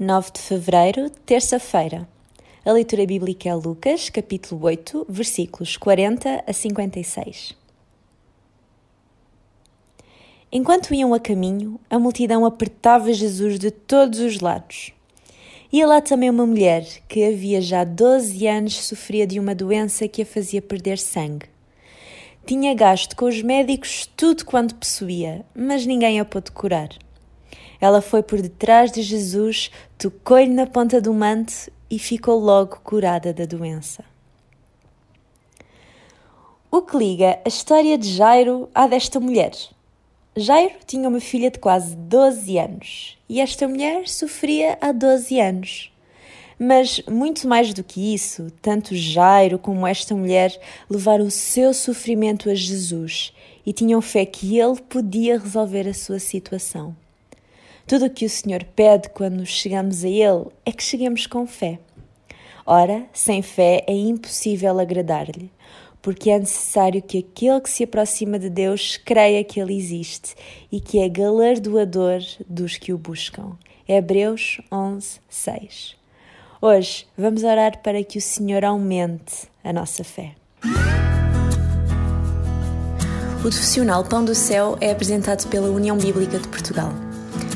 9 de fevereiro, terça-feira. A leitura bíblica é Lucas, capítulo 8, versículos 40 a 56. Enquanto iam a caminho, a multidão apertava Jesus de todos os lados. Ia lá também uma mulher que havia já 12 anos sofria de uma doença que a fazia perder sangue. Tinha gasto com os médicos tudo quanto possuía, mas ninguém a pôde curar. Ela foi por detrás de Jesus, tocou-lhe na ponta do manto e ficou logo curada da doença. O que liga a história de Jairo à desta mulher? Jairo tinha uma filha de quase 12 anos e esta mulher sofria há 12 anos. Mas muito mais do que isso, tanto Jairo como esta mulher levaram o seu sofrimento a Jesus e tinham fé que ele podia resolver a sua situação. Tudo o que o Senhor pede quando chegamos a Ele é que cheguemos com fé. Ora, sem fé é impossível agradar-lhe, porque é necessário que aquele que se aproxima de Deus creia que Ele existe e que é galardoador dos que o buscam. Hebreus 11, 6. Hoje vamos orar para que o Senhor aumente a nossa fé. O profissional Pão do Céu é apresentado pela União Bíblica de Portugal.